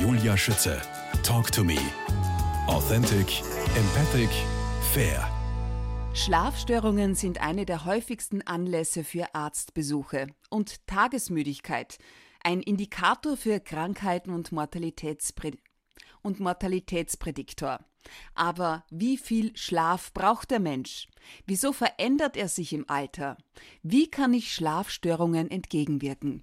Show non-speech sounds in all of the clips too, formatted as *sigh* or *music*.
Julia Schütze. Talk to me. Authentic, empathic, fair. Schlafstörungen sind eine der häufigsten Anlässe für Arztbesuche und Tagesmüdigkeit, ein Indikator für Krankheiten und, Mortalitätspre und Mortalitätsprädiktor. Aber wie viel Schlaf braucht der Mensch? Wieso verändert er sich im Alter? Wie kann ich Schlafstörungen entgegenwirken?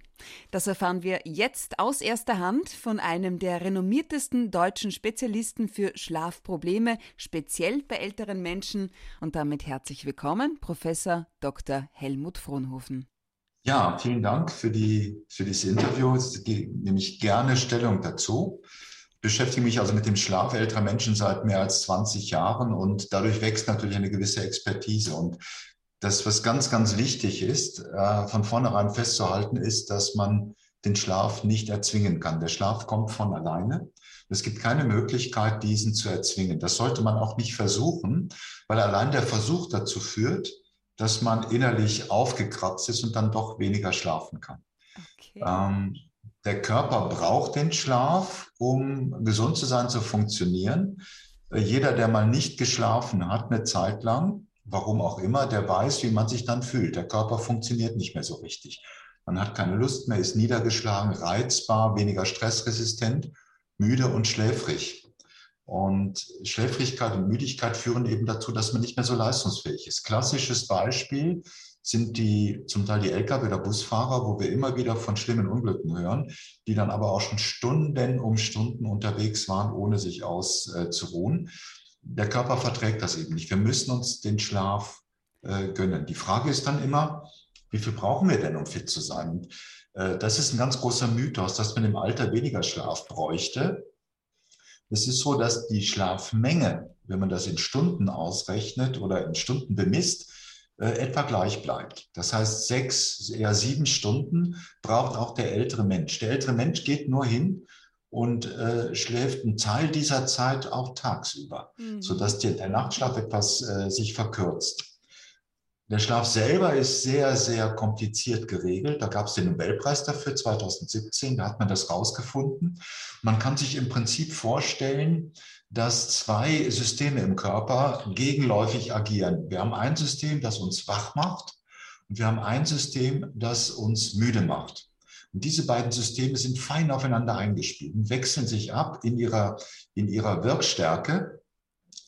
Das erfahren wir jetzt aus erster Hand von einem der renommiertesten deutschen Spezialisten für Schlafprobleme, speziell bei älteren Menschen. Und damit herzlich willkommen, Professor Dr. Helmut Fronhofen. Ja, vielen Dank für, die, für dieses Interview. Ich nehme ich gerne Stellung dazu beschäftige mich also mit dem Schlaf älterer Menschen seit mehr als 20 Jahren und dadurch wächst natürlich eine gewisse Expertise. Und das, was ganz, ganz wichtig ist, äh, von vornherein festzuhalten, ist, dass man den Schlaf nicht erzwingen kann. Der Schlaf kommt von alleine. Es gibt keine Möglichkeit, diesen zu erzwingen. Das sollte man auch nicht versuchen, weil allein der Versuch dazu führt, dass man innerlich aufgekratzt ist und dann doch weniger schlafen kann. Okay. Ähm, der Körper braucht den Schlaf, um gesund zu sein, zu funktionieren. Äh, jeder, der mal nicht geschlafen hat, eine Zeit lang, warum auch immer, der weiß, wie man sich dann fühlt. Der Körper funktioniert nicht mehr so richtig. Man hat keine Lust mehr, ist niedergeschlagen, reizbar, weniger stressresistent, müde und schläfrig. Und Schläfrigkeit und Müdigkeit führen eben dazu, dass man nicht mehr so leistungsfähig ist. Klassisches Beispiel sind die zum Teil die Lkw oder Busfahrer, wo wir immer wieder von schlimmen Unglücken hören, die dann aber auch schon Stunden um Stunden unterwegs waren, ohne sich auszuruhen. Der Körper verträgt das eben nicht. Wir müssen uns den Schlaf äh, gönnen. Die Frage ist dann immer, wie viel brauchen wir denn, um fit zu sein? Und, äh, das ist ein ganz großer Mythos, dass man im Alter weniger Schlaf bräuchte. Es ist so, dass die Schlafmenge, wenn man das in Stunden ausrechnet oder in Stunden bemisst, äh, etwa gleich bleibt. Das heißt, sechs, eher sieben Stunden braucht auch der ältere Mensch. Der ältere Mensch geht nur hin und äh, schläft einen Teil dieser Zeit auch tagsüber, mhm. sodass der, der Nachtschlaf etwas äh, sich verkürzt. Der Schlaf selber ist sehr, sehr kompliziert geregelt. Da gab es den Nobelpreis dafür 2017, da hat man das rausgefunden. Man kann sich im Prinzip vorstellen, dass zwei Systeme im Körper gegenläufig agieren. Wir haben ein System, das uns wach macht und wir haben ein System, das uns müde macht. Und diese beiden Systeme sind fein aufeinander eingespielt und wechseln sich ab in ihrer, in ihrer Wirkstärke,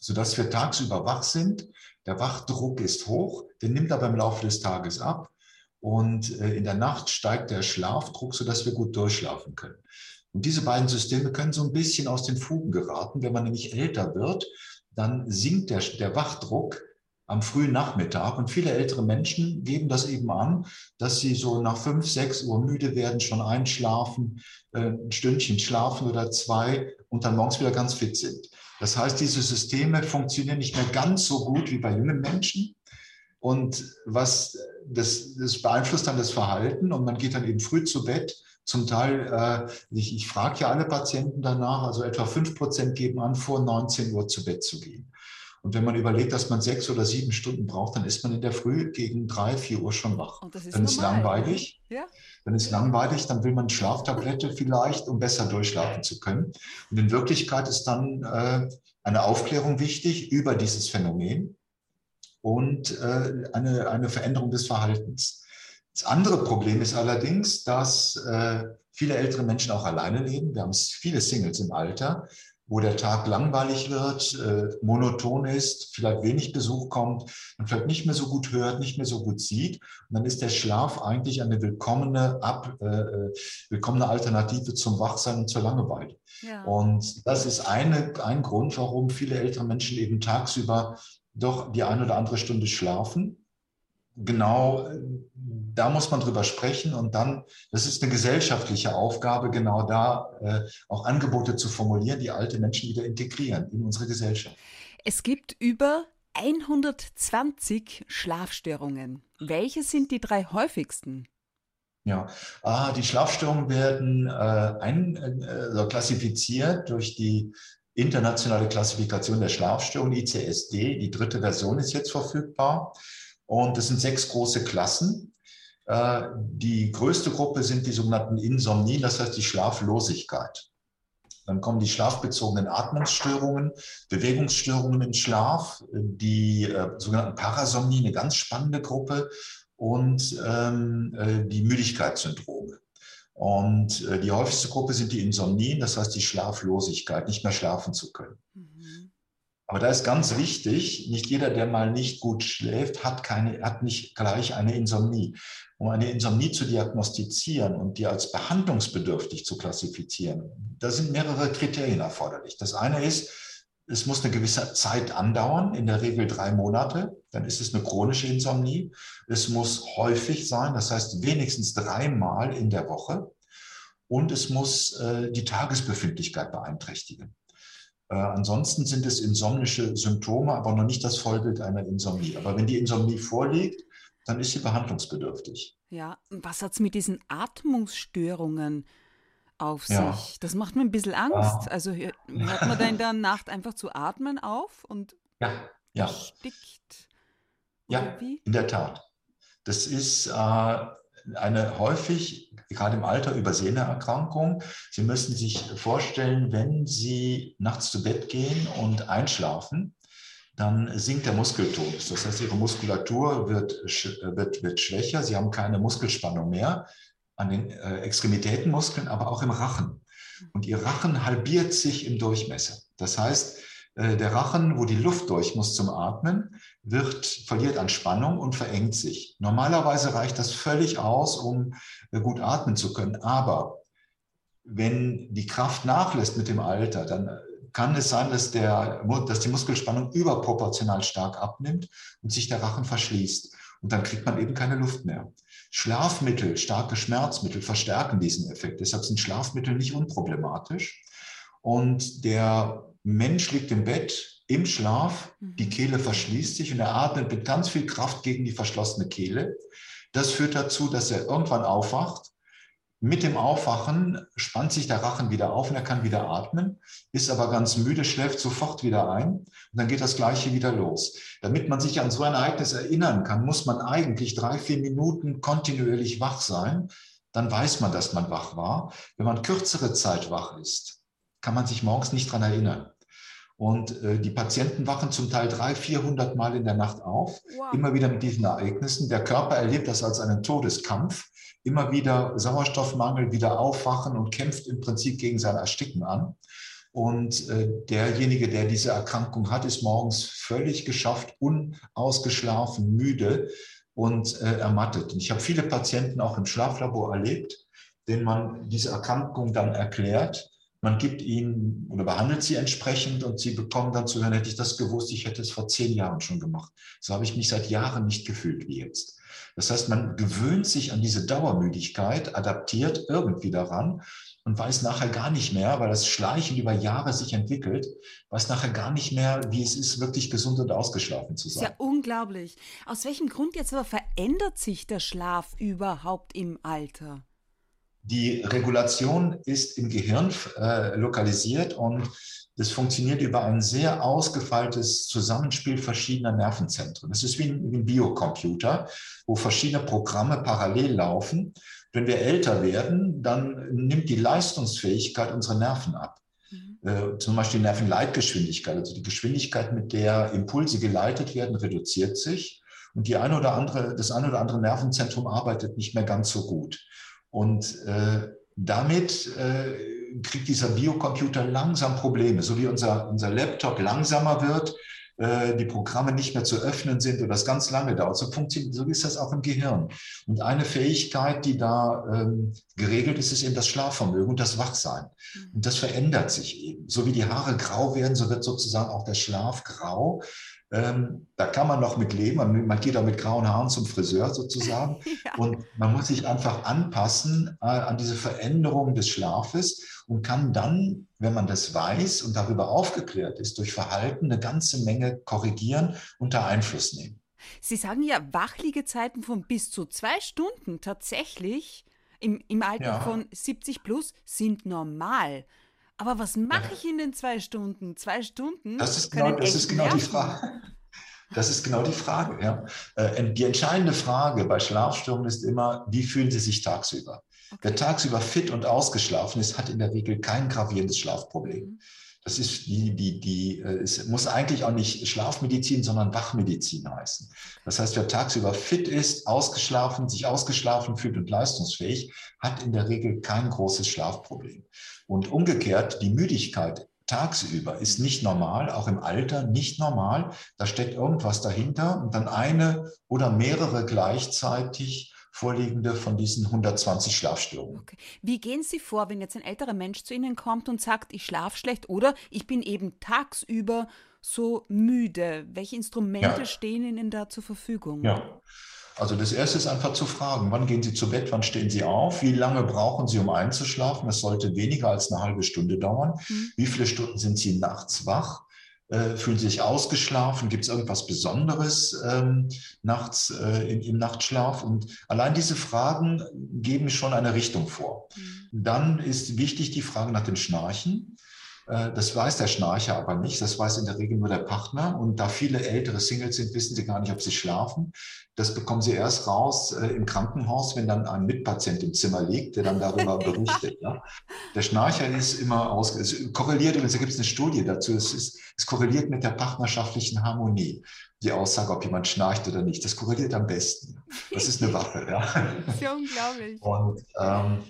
sodass wir tagsüber wach sind. Der Wachdruck ist hoch, der nimmt aber im Laufe des Tages ab. Und äh, in der Nacht steigt der Schlafdruck, sodass wir gut durchschlafen können. Und diese beiden Systeme können so ein bisschen aus den Fugen geraten. Wenn man nämlich älter wird, dann sinkt der, der Wachdruck am frühen Nachmittag. Und viele ältere Menschen geben das eben an, dass sie so nach fünf, sechs Uhr müde werden, schon einschlafen, äh, ein Stündchen schlafen oder zwei und dann morgens wieder ganz fit sind. Das heißt, diese Systeme funktionieren nicht mehr ganz so gut wie bei jungen Menschen. Und was das, das beeinflusst dann das Verhalten und man geht dann eben früh zu Bett zum Teil, äh, ich, ich frage ja alle Patienten danach, also etwa fünf Prozent geben an, vor 19 Uhr zu Bett zu gehen. Und wenn man überlegt, dass man sechs oder sieben Stunden braucht, dann ist man in der Früh gegen drei, vier Uhr schon wach. Und das ist dann normal. ist langweilig. Ja. Dann ist langweilig, dann will man Schlaftablette vielleicht, um besser durchschlafen zu können. Und in Wirklichkeit ist dann äh, eine Aufklärung wichtig über dieses Phänomen und äh, eine, eine Veränderung des Verhaltens. Das andere Problem ist allerdings, dass äh, viele ältere Menschen auch alleine leben. Wir haben viele Singles im Alter, wo der Tag langweilig wird, äh, monoton ist, vielleicht wenig Besuch kommt, man vielleicht nicht mehr so gut hört, nicht mehr so gut sieht. Und dann ist der Schlaf eigentlich eine willkommene, ab, äh, äh willkommene Alternative zum Wachsein und zur Langeweile. Ja. Und das ist eine, ein Grund, warum viele ältere Menschen eben tagsüber doch die eine oder andere Stunde schlafen genau da muss man drüber sprechen und dann, das ist eine gesellschaftliche Aufgabe, genau da äh, auch Angebote zu formulieren, die alte Menschen wieder integrieren in unsere Gesellschaft. Es gibt über 120 Schlafstörungen. Welche sind die drei häufigsten? Ja, ah, die Schlafstörungen werden äh, ein, äh, klassifiziert durch die internationale Klassifikation der Schlafstörungen, ICSD. Die dritte Version ist jetzt verfügbar. Und es sind sechs große Klassen. Äh, die größte Gruppe sind die sogenannten Insomnien, das heißt die Schlaflosigkeit. Dann kommen die schlafbezogenen Atmungsstörungen, Bewegungsstörungen im Schlaf, die äh, sogenannten Parasomnie, eine ganz spannende Gruppe, und ähm, äh, die Müdigkeitssyndrome. Und die häufigste Gruppe sind die Insomnien, das heißt die Schlaflosigkeit, nicht mehr schlafen zu können. Aber da ist ganz wichtig, nicht jeder, der mal nicht gut schläft, hat, keine, hat nicht gleich eine Insomnie. Um eine Insomnie zu diagnostizieren und die als behandlungsbedürftig zu klassifizieren, da sind mehrere Kriterien erforderlich. Das eine ist, es muss eine gewisse Zeit andauern, in der Regel drei Monate. Dann ist es eine chronische Insomnie. Es muss häufig sein, das heißt wenigstens dreimal in der Woche. Und es muss äh, die Tagesbefindlichkeit beeinträchtigen. Äh, ansonsten sind es insomnische Symptome, aber noch nicht das Vollbild einer Insomnie. Aber wenn die Insomnie vorliegt, dann ist sie behandlungsbedürftig. Ja, was hat es mit diesen Atmungsstörungen auf ja. sich. Das macht mir ein bisschen Angst. Ja. Also *laughs* hört man da in der Nacht einfach zu atmen auf und ja, ja. stickt? Ja, in der Tat. Das ist äh, eine häufig, gerade im Alter, übersehene Erkrankung. Sie müssen sich vorstellen, wenn Sie nachts zu Bett gehen und einschlafen, dann sinkt der Muskeltonus. Das heißt, Ihre Muskulatur wird, wird, wird schwächer, Sie haben keine Muskelspannung mehr an den äh, Extremitätenmuskeln, aber auch im Rachen. Und ihr Rachen halbiert sich im Durchmesser. Das heißt, der Rachen, wo die Luft durch muss zum Atmen, wird, verliert an Spannung und verengt sich. Normalerweise reicht das völlig aus, um äh, gut atmen zu können. Aber wenn die Kraft nachlässt mit dem Alter, dann äh, kann es sein, dass, der, dass die Muskelspannung überproportional stark abnimmt und sich der Rachen verschließt. Und dann kriegt man eben keine Luft mehr. Schlafmittel, starke Schmerzmittel verstärken diesen Effekt. Deshalb sind Schlafmittel nicht unproblematisch. Und der Mensch liegt im Bett im Schlaf, die mhm. Kehle verschließt sich und er atmet mit ganz viel Kraft gegen die verschlossene Kehle. Das führt dazu, dass er irgendwann aufwacht mit dem Aufwachen spannt sich der Rachen wieder auf und er kann wieder atmen, ist aber ganz müde, schläft sofort wieder ein und dann geht das Gleiche wieder los. Damit man sich an so ein Ereignis erinnern kann, muss man eigentlich drei, vier Minuten kontinuierlich wach sein. Dann weiß man, dass man wach war. Wenn man kürzere Zeit wach ist, kann man sich morgens nicht dran erinnern. Und äh, die Patienten wachen zum Teil 300, 400 Mal in der Nacht auf, wow. immer wieder mit diesen Ereignissen. Der Körper erlebt das als einen Todeskampf immer wieder Sauerstoffmangel, wieder aufwachen und kämpft im Prinzip gegen sein Ersticken an. Und äh, derjenige, der diese Erkrankung hat, ist morgens völlig geschafft, unausgeschlafen, müde und äh, ermattet. Und ich habe viele Patienten auch im Schlaflabor erlebt, denen man diese Erkrankung dann erklärt. Man gibt ihnen oder behandelt sie entsprechend und sie bekommen dann zu hören, hätte ich das gewusst, ich hätte es vor zehn Jahren schon gemacht. So habe ich mich seit Jahren nicht gefühlt wie jetzt. Das heißt, man gewöhnt sich an diese Dauermüdigkeit, adaptiert irgendwie daran und weiß nachher gar nicht mehr, weil das Schleichen über Jahre sich entwickelt, weiß nachher gar nicht mehr, wie es ist, wirklich gesund und ausgeschlafen zu sein. Das ist ja unglaublich. Aus welchem Grund jetzt aber verändert sich der Schlaf überhaupt im Alter? Die Regulation ist im Gehirn äh, lokalisiert und das funktioniert über ein sehr ausgefeiltes Zusammenspiel verschiedener Nervenzentren. Das ist wie ein, wie ein Biocomputer, wo verschiedene Programme parallel laufen. Wenn wir älter werden, dann nimmt die Leistungsfähigkeit unserer Nerven ab. Mhm. Äh, zum Beispiel die Nervenleitgeschwindigkeit, also die Geschwindigkeit, mit der Impulse geleitet werden, reduziert sich. Und die eine oder andere, das eine oder andere Nervenzentrum arbeitet nicht mehr ganz so gut. Und äh, damit äh, kriegt dieser Biocomputer langsam Probleme, so wie unser, unser Laptop langsamer wird, äh, die Programme nicht mehr zu öffnen sind oder das ganz lange dauert. So, funktioniert, so ist das auch im Gehirn. Und eine Fähigkeit, die da ähm, geregelt ist, ist eben das Schlafvermögen und das Wachsein. Mhm. Und das verändert sich eben. So wie die Haare grau werden, so wird sozusagen auch der Schlaf grau. Ähm, da kann man noch mit leben. Man, man, geht auch mit grauen Haaren zum Friseur sozusagen. *laughs* ja. Und man muss sich einfach anpassen äh, an diese Veränderung des Schlafes und kann dann, wenn man das weiß und darüber aufgeklärt ist, durch Verhalten eine ganze Menge korrigieren, unter Einfluss nehmen. Sie sagen ja Wachliegezeiten von bis zu zwei Stunden tatsächlich im, im Alter ja. von 70 plus sind normal. Aber was mache ich in den zwei Stunden? Zwei Stunden? Das ist genau, das ist genau die Frage. *laughs* Das ist genau die Frage. Ja. Äh, die entscheidende Frage bei Schlafstörungen ist immer, wie fühlen Sie sich tagsüber? Okay. Wer tagsüber fit und ausgeschlafen ist, hat in der Regel kein gravierendes Schlafproblem. Mhm. Das ist die, die, die, äh, es muss eigentlich auch nicht Schlafmedizin, sondern Wachmedizin heißen. Das heißt, wer tagsüber fit ist, ausgeschlafen, sich ausgeschlafen fühlt und leistungsfähig, hat in der Regel kein großes Schlafproblem. Und umgekehrt, die Müdigkeit tagsüber ist nicht normal, auch im Alter nicht normal. Da steckt irgendwas dahinter und dann eine oder mehrere gleichzeitig vorliegende von diesen 120 Schlafstörungen. Okay. Wie gehen Sie vor, wenn jetzt ein älterer Mensch zu Ihnen kommt und sagt, ich schlafe schlecht oder ich bin eben tagsüber so müde? Welche Instrumente ja. stehen Ihnen da zur Verfügung? Ja. Also das erste ist einfach zu fragen, wann gehen Sie zu Bett, wann stehen Sie auf, wie lange brauchen Sie, um einzuschlafen? Das sollte weniger als eine halbe Stunde dauern. Mhm. Wie viele Stunden sind Sie nachts wach? Äh, fühlen Sie sich ausgeschlafen? Gibt es irgendwas Besonderes ähm, nachts äh, im, im, Nachtschlaf? Und allein diese Fragen geben schon eine Richtung vor. Mhm. Dann ist wichtig die Frage nach dem Schnarchen. Äh, das weiß der Schnarcher aber nicht. Das weiß in der Regel nur der Partner. Und da viele ältere Singles sind, wissen sie gar nicht, ob sie schlafen. Das bekommen sie erst raus äh, im Krankenhaus, wenn dann ein Mitpatient im Zimmer liegt, der dann darüber *laughs* berichtet. Ja. Der Schnarcher ist immer aus, es korreliert, übrigens, da gibt es eine Studie dazu, es, ist, es korreliert mit der partnerschaftlichen Harmonie. Die Aussage, ob jemand schnarcht oder nicht, das korreliert am besten. Das ist eine Waffe. Ja. *laughs* Das ist ja unglaublich. Und ähm,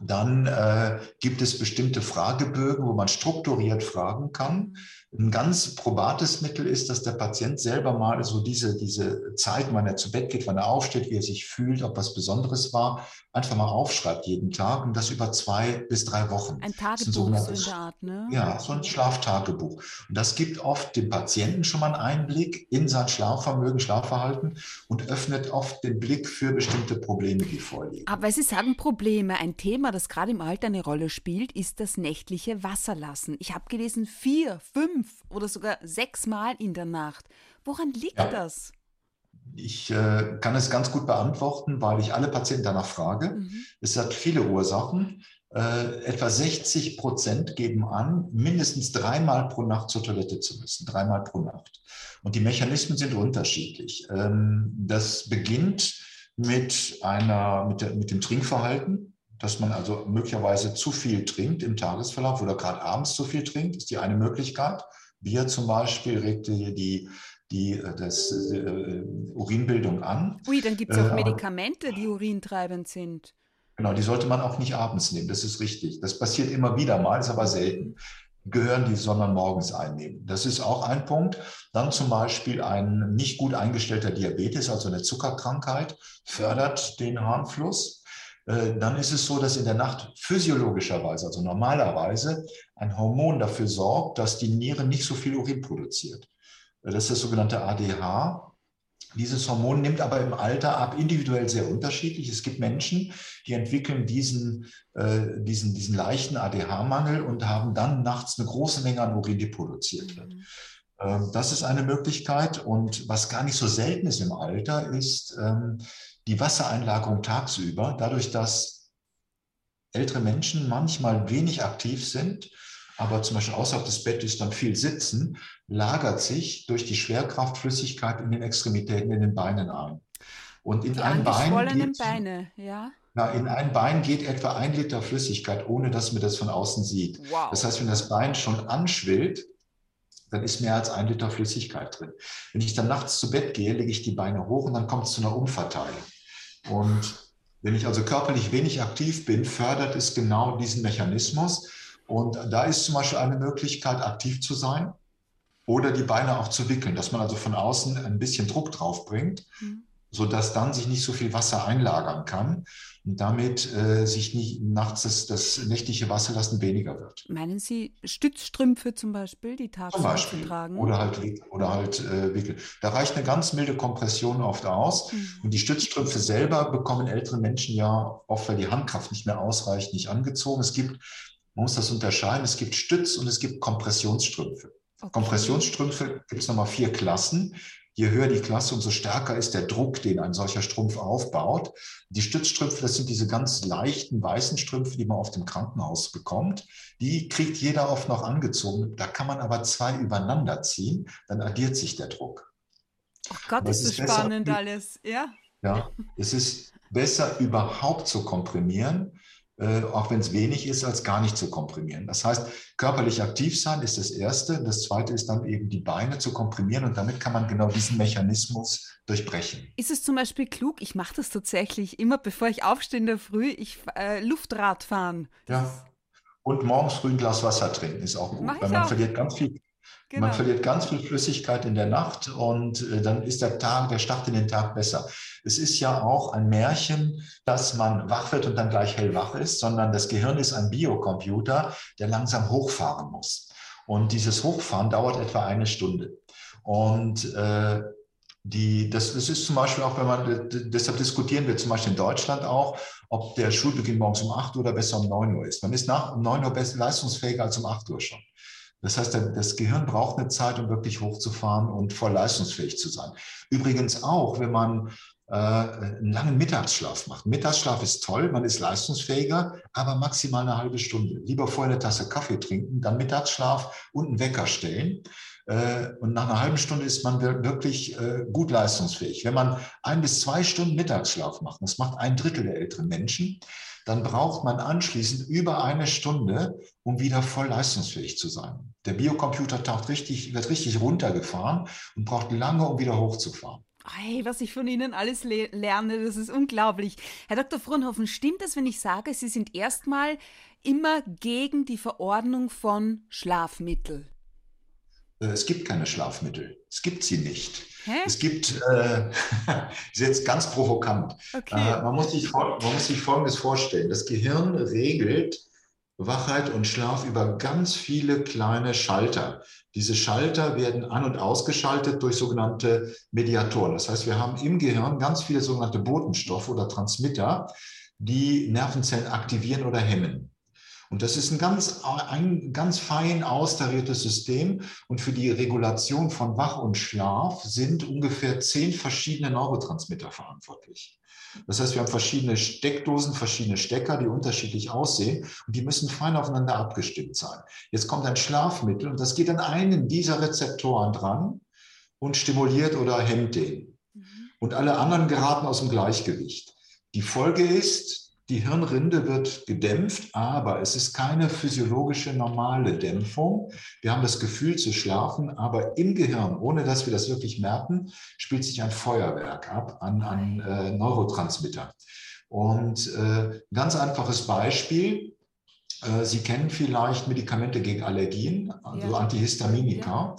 dann äh, gibt es bestimmte Fragebögen, wo man strukturiert fragen kann. Ein ganz probates Mittel ist, dass der Patient selber mal so diese, diese Zeit, wann er zu Bett geht, wann er aufsteht, wie er sich fühlt, ob was Besonderes war, einfach mal aufschreibt jeden Tag und das über zwei bis drei Wochen. Ein Tagebuch so in der Art, ne? Ja, so ein Schlaftagebuch. Und das gibt oft dem Patienten schon mal einen Einblick in sein Schlafvermögen, Schlafverhalten und öffnet oft den Blick für bestimmte Probleme, die vorliegen. Aber Sie sagen Probleme. Ein Thema, das gerade im Alter eine Rolle spielt, ist das nächtliche Wasserlassen. Ich habe gelesen, vier, fünf oder sogar sechs Mal in der Nacht. Woran liegt ja. das? Ich äh, kann es ganz gut beantworten, weil ich alle Patienten danach frage. Mhm. Es hat viele Ursachen. Äh, etwa 60 Prozent geben an, mindestens dreimal pro Nacht zur Toilette zu müssen, dreimal pro Nacht. Und die Mechanismen sind unterschiedlich. Ähm, das beginnt mit, einer, mit, der, mit dem Trinkverhalten, dass man also möglicherweise zu viel trinkt im Tagesverlauf oder gerade abends zu viel trinkt, ist die eine Möglichkeit. Bier zum Beispiel regt die, die äh, das, äh, Urinbildung an. Ui, dann gibt es auch äh, Medikamente, die urintreibend sind. Genau, die sollte man auch nicht abends nehmen, das ist richtig. Das passiert immer wieder mal, ist aber selten. Gehören die, sondern morgens einnehmen. Das ist auch ein Punkt. Dann zum Beispiel ein nicht gut eingestellter Diabetes, also eine Zuckerkrankheit, fördert den Harnfluss. Äh, dann ist es so, dass in der Nacht physiologischerweise, also normalerweise, ein Hormon dafür sorgt, dass die Niere nicht so viel Urin produziert. Das ist das sogenannte ADH. Dieses Hormon nimmt aber im Alter ab, individuell sehr unterschiedlich. Es gibt Menschen, die entwickeln diesen, äh, diesen, diesen leichten ADH-Mangel und haben dann nachts eine große Menge an Urin, die produziert wird. Mhm. Ähm, das ist eine Möglichkeit. Und was gar nicht so selten ist im Alter, ist ähm, die Wassereinlagerung tagsüber. Dadurch, dass ältere Menschen manchmal wenig aktiv sind, aber zum Beispiel außerhalb des Bettes dann viel sitzen, lagert sich durch die Schwerkraft Flüssigkeit in den Extremitäten, in den Beinen ein. Und in die ein Bein geht, Beine, ja. Na, in ein Bein geht etwa ein Liter Flüssigkeit, ohne dass man das von außen sieht. Wow. Das heißt, wenn das Bein schon anschwillt, dann ist mehr als ein Liter Flüssigkeit drin. Wenn ich dann nachts zu Bett gehe, lege ich die Beine hoch und dann kommt es zu einer Umverteilung. Und wenn ich also körperlich wenig aktiv bin, fördert es genau diesen Mechanismus. Und da ist zum Beispiel eine Möglichkeit, aktiv zu sein oder die Beine auch zu wickeln, dass man also von außen ein bisschen Druck drauf bringt, mhm. Sodass dann sich nicht so viel Wasser einlagern kann und damit äh, sich nicht nachts das, das nächtliche Wasserlassen weniger wird. Meinen Sie Stützstrümpfe zum Beispiel, die tagsüber zu tragen? Oder halt, oder halt äh, Wickel. Da reicht eine ganz milde Kompression oft aus. Mhm. Und die Stützstrümpfe selber bekommen ältere Menschen ja oft, weil die Handkraft nicht mehr ausreicht, nicht angezogen. Es gibt man muss das unterscheiden. Es gibt Stütz- und es gibt Kompressionsstrümpfe. Okay. Kompressionsstrümpfe gibt es nochmal vier Klassen. Je höher die Klasse, umso stärker ist der Druck, den ein solcher Strumpf aufbaut. Die Stützstrümpfe, das sind diese ganz leichten weißen Strümpfe, die man auf dem Krankenhaus bekommt. Die kriegt jeder oft noch angezogen. Da kann man aber zwei übereinander ziehen, dann addiert sich der Druck. Oh Gott, ist das spannend alles, ja? Ja, es ist besser überhaupt zu komprimieren, äh, auch wenn es wenig ist, als gar nicht zu komprimieren. Das heißt, körperlich aktiv sein ist das Erste. Das Zweite ist dann eben die Beine zu komprimieren und damit kann man genau diesen Mechanismus durchbrechen. Ist es zum Beispiel klug, ich mache das tatsächlich immer, bevor ich aufstehe in der Früh, ich äh, Luftrad fahren. Ja. Und morgens früh ein Glas Wasser trinken ist auch gut, weil man auch. verliert ganz viel Genau. Man verliert ganz viel Flüssigkeit in der Nacht und äh, dann ist der Tag, der Start in den Tag besser. Es ist ja auch ein Märchen, dass man wach wird und dann gleich hellwach ist, sondern das Gehirn ist ein Biocomputer, der langsam hochfahren muss. Und dieses Hochfahren dauert etwa eine Stunde. Und äh, die, das, das ist zum Beispiel auch, wenn man, deshalb diskutieren wir zum Beispiel in Deutschland auch, ob der Schulbeginn morgens um 8 Uhr oder besser um 9 Uhr ist. Man ist nach um 9 Uhr besser leistungsfähiger als um 8 Uhr schon. Das heißt, das Gehirn braucht eine Zeit, um wirklich hochzufahren und voll leistungsfähig zu sein. Übrigens auch, wenn man äh, einen langen Mittagsschlaf macht. Mittagsschlaf ist toll, man ist leistungsfähiger, aber maximal eine halbe Stunde. Lieber vorher eine Tasse Kaffee trinken, dann Mittagsschlaf und einen Wecker stellen. Äh, und nach einer halben Stunde ist man wirklich äh, gut leistungsfähig. Wenn man ein bis zwei Stunden Mittagsschlaf macht, das macht ein Drittel der älteren Menschen, dann braucht man anschließend über eine Stunde, um wieder voll leistungsfähig zu sein. Der Biocomputer taucht richtig, wird richtig runtergefahren und braucht lange, um wieder hochzufahren. Hey, was ich von Ihnen alles le lerne, das ist unglaublich. Herr Dr. Frohnhofen, stimmt es, wenn ich sage, Sie sind erstmal immer gegen die Verordnung von Schlafmittel? Äh, es gibt keine Schlafmittel. Es gibt sie nicht. Hä? Es gibt, äh, *laughs* ist jetzt ganz provokant. Okay. Äh, man, muss sich, man muss sich Folgendes vorstellen. Das Gehirn regelt Wachheit und Schlaf über ganz viele kleine Schalter. Diese Schalter werden an- und ausgeschaltet durch sogenannte Mediatoren. Das heißt, wir haben im Gehirn ganz viele sogenannte Botenstoffe oder Transmitter, die Nervenzellen aktivieren oder hemmen. Und das ist ein ganz, ein ganz fein austariertes System. Und für die Regulation von Wach und Schlaf sind ungefähr zehn verschiedene Neurotransmitter verantwortlich. Das heißt, wir haben verschiedene Steckdosen, verschiedene Stecker, die unterschiedlich aussehen und die müssen fein aufeinander abgestimmt sein. Jetzt kommt ein Schlafmittel und das geht an einen dieser Rezeptoren dran und stimuliert oder hemmt den. Mhm. Und alle anderen geraten aus dem Gleichgewicht. Die Folge ist, die Hirnrinde wird gedämpft, aber es ist keine physiologische normale Dämpfung. Wir haben das Gefühl zu schlafen, aber im Gehirn, ohne dass wir das wirklich merken, spielt sich ein Feuerwerk ab an, an äh, Neurotransmitter. Und äh, ganz einfaches Beispiel. Äh, Sie kennen vielleicht Medikamente gegen Allergien, also ja. Antihistaminika. Ja.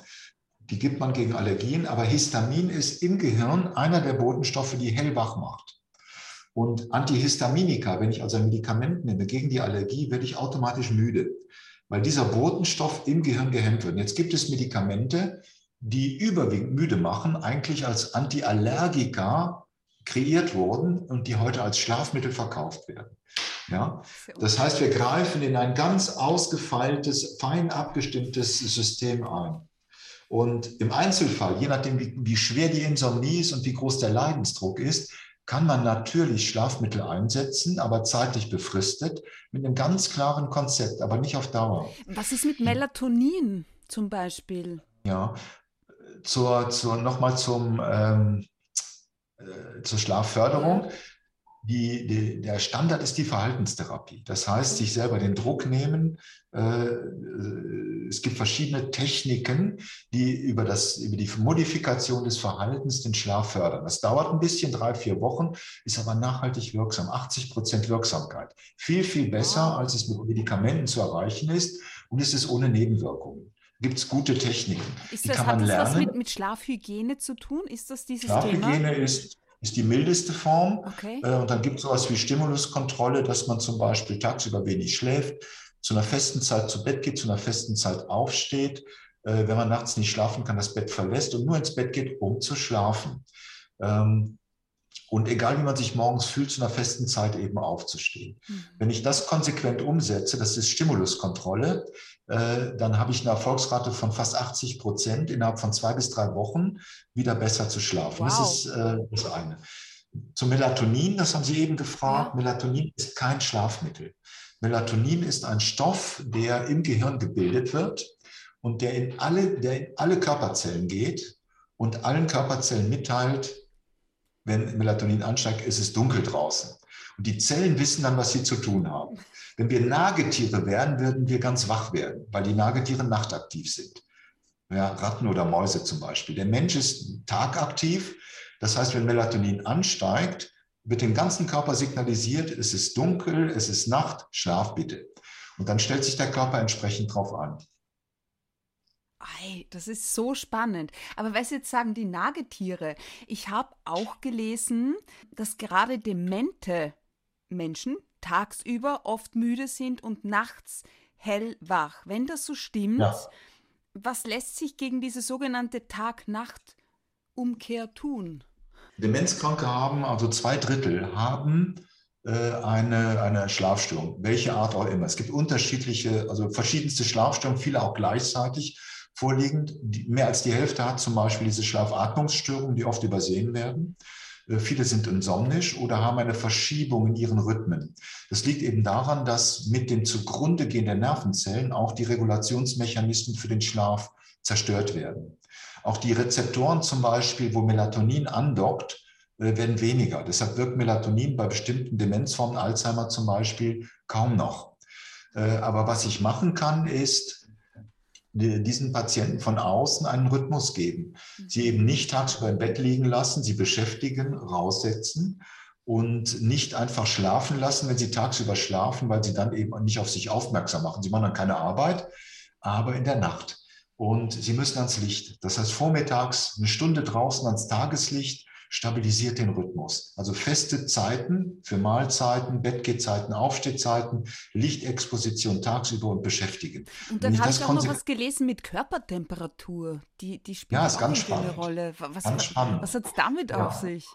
Die gibt man gegen Allergien, aber Histamin ist im Gehirn einer der Botenstoffe, die hellwach macht. Und Antihistaminika, wenn ich also ein Medikament nehme gegen die Allergie, werde ich automatisch müde, weil dieser Botenstoff im Gehirn gehemmt wird. Und jetzt gibt es Medikamente, die überwiegend müde machen, eigentlich als Antiallergika kreiert wurden und die heute als Schlafmittel verkauft werden. Ja? Das heißt, wir greifen in ein ganz ausgefeiltes, fein abgestimmtes System ein. Und im Einzelfall, je nachdem, wie, wie schwer die Insomnie ist und wie groß der Leidensdruck ist, kann man natürlich Schlafmittel einsetzen, aber zeitlich befristet, mit einem ganz klaren Konzept, aber nicht auf Dauer. Was ist mit Melatonin zum Beispiel? Ja, zur, zur, nochmal zum, ähm, äh, zur Schlafförderung. Die, die, der Standard ist die Verhaltenstherapie. Das heißt, sich selber den Druck nehmen. Äh, es gibt verschiedene Techniken, die über, das, über die Modifikation des Verhaltens den Schlaf fördern. Das dauert ein bisschen, drei, vier Wochen, ist aber nachhaltig wirksam. 80 Prozent Wirksamkeit. Viel, viel besser, als es mit Medikamenten zu erreichen ist. Und es ist ohne Nebenwirkungen gibt es gute Techniken. Ist das, die kann man hat das lernen. was mit, mit Schlafhygiene zu tun? Ist das dieses Schlafhygiene Thema? ist ist die mildeste Form. Okay. Äh, und dann gibt es sowas wie Stimuluskontrolle, dass man zum Beispiel tagsüber wenig schläft, zu einer festen Zeit zu Bett geht, zu einer festen Zeit aufsteht, äh, wenn man nachts nicht schlafen kann, das Bett verlässt und nur ins Bett geht, um zu schlafen. Ähm, und egal wie man sich morgens fühlt, zu einer festen Zeit eben aufzustehen. Mhm. Wenn ich das konsequent umsetze, das ist Stimuluskontrolle, äh, dann habe ich eine Erfolgsrate von fast 80 Prozent innerhalb von zwei bis drei Wochen wieder besser zu schlafen. Wow. Das ist äh, das eine. Zum Melatonin, das haben Sie eben gefragt. Ja. Melatonin ist kein Schlafmittel. Melatonin ist ein Stoff, der im Gehirn gebildet wird und der in alle, der in alle Körperzellen geht und allen Körperzellen mitteilt, wenn Melatonin ansteigt, ist es dunkel draußen. Und die Zellen wissen dann, was sie zu tun haben. Wenn wir Nagetiere wären, würden wir ganz wach werden, weil die Nagetiere nachtaktiv sind. Ja, Ratten oder Mäuse zum Beispiel. Der Mensch ist tagaktiv. Das heißt, wenn Melatonin ansteigt, wird dem ganzen Körper signalisiert, es ist dunkel, es ist Nacht, schlaf bitte. Und dann stellt sich der Körper entsprechend drauf an. Ei, das ist so spannend. Aber was jetzt sagen die Nagetiere? Ich habe auch gelesen, dass gerade demente Menschen tagsüber oft müde sind und nachts hellwach. Wenn das so stimmt, ja. was lässt sich gegen diese sogenannte Tag-Nacht-Umkehr tun? Demenzkranke haben, also zwei Drittel, haben äh, eine, eine Schlafstörung, welche Art auch immer. Es gibt unterschiedliche, also verschiedenste Schlafstörungen, viele auch gleichzeitig vorliegend. Die, mehr als die Hälfte hat zum Beispiel diese Schlafatmungsstörungen, die oft übersehen werden. Äh, viele sind insomnisch oder haben eine Verschiebung in ihren Rhythmen. Das liegt eben daran, dass mit dem zugrunde gehen der Nervenzellen auch die Regulationsmechanismen für den Schlaf zerstört werden. Auch die Rezeptoren zum Beispiel, wo Melatonin andockt, äh, werden weniger. Deshalb wirkt Melatonin bei bestimmten Demenzformen, Alzheimer zum Beispiel, kaum noch. Äh, aber was ich machen kann, ist, diesen Patienten von außen einen Rhythmus geben. Sie eben nicht tagsüber im Bett liegen lassen, sie beschäftigen, raussetzen und nicht einfach schlafen lassen, wenn sie tagsüber schlafen, weil sie dann eben nicht auf sich aufmerksam machen. Sie machen dann keine Arbeit, aber in der Nacht. Und sie müssen ans Licht. Das heißt, vormittags eine Stunde draußen ans Tageslicht stabilisiert den Rhythmus. Also feste Zeiten für Mahlzeiten, Bettgehzeiten, Aufstehzeiten, Lichtexposition tagsüber und beschäftigen. Und dann habe ich auch noch was gelesen mit Körpertemperatur. Die, die spielt ja, auch ganz spannend. eine Rolle. Was, ganz spannend. was hat es damit ja. auf sich?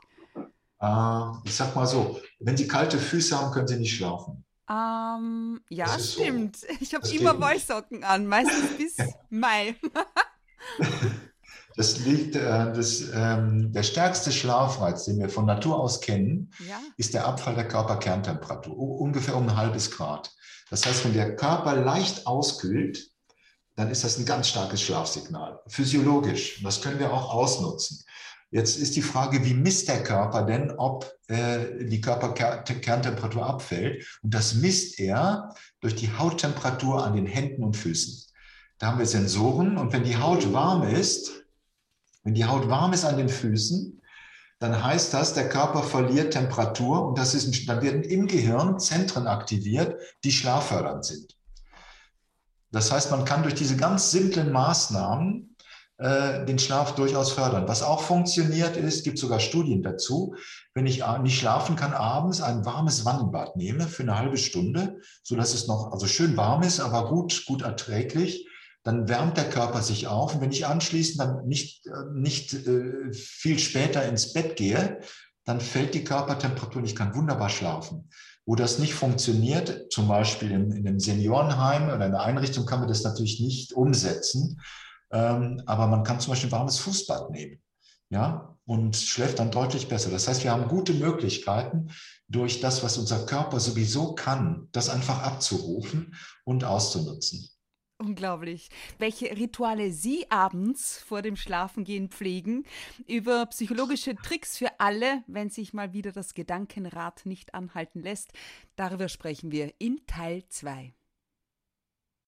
Äh, ich sag mal so, wenn Sie kalte Füße haben, können Sie nicht schlafen. Ähm, ja, stimmt. So. Ich habe immer Wollsocken an, meistens bis Mai. *laughs* Das liegt, äh, das, ähm, der stärkste Schlafreiz, den wir von Natur aus kennen, ja. ist der Abfall der Körperkerntemperatur, ungefähr um ein halbes Grad. Das heißt, wenn der Körper leicht auskühlt, dann ist das ein ganz starkes Schlafsignal, physiologisch. Das können wir auch ausnutzen. Jetzt ist die Frage, wie misst der Körper denn, ob äh, die Körperkerntemperatur abfällt? Und das misst er durch die Hauttemperatur an den Händen und Füßen. Da haben wir Sensoren und wenn die Haut warm ist, wenn die Haut warm ist an den Füßen, dann heißt das, der Körper verliert Temperatur und das ist, dann werden im Gehirn Zentren aktiviert, die schlaffördernd sind. Das heißt, man kann durch diese ganz simplen Maßnahmen äh, den Schlaf durchaus fördern. Was auch funktioniert ist, gibt sogar Studien dazu, wenn ich nicht schlafen kann, abends ein warmes Wannenbad nehme für eine halbe Stunde, so dass es noch also schön warm ist, aber gut, gut erträglich dann wärmt der Körper sich auf. Und wenn ich anschließend dann nicht, äh, nicht äh, viel später ins Bett gehe, dann fällt die Körpertemperatur und ich kann wunderbar schlafen. Wo das nicht funktioniert, zum Beispiel in, in einem Seniorenheim oder in einer Einrichtung, kann man das natürlich nicht umsetzen. Ähm, aber man kann zum Beispiel ein warmes Fußbad nehmen. Ja, und schläft dann deutlich besser. Das heißt, wir haben gute Möglichkeiten, durch das, was unser Körper sowieso kann, das einfach abzurufen und auszunutzen. Unglaublich. Welche Rituale Sie abends vor dem Schlafengehen pflegen, über psychologische Tricks für alle, wenn sich mal wieder das Gedankenrad nicht anhalten lässt, darüber sprechen wir in Teil 2.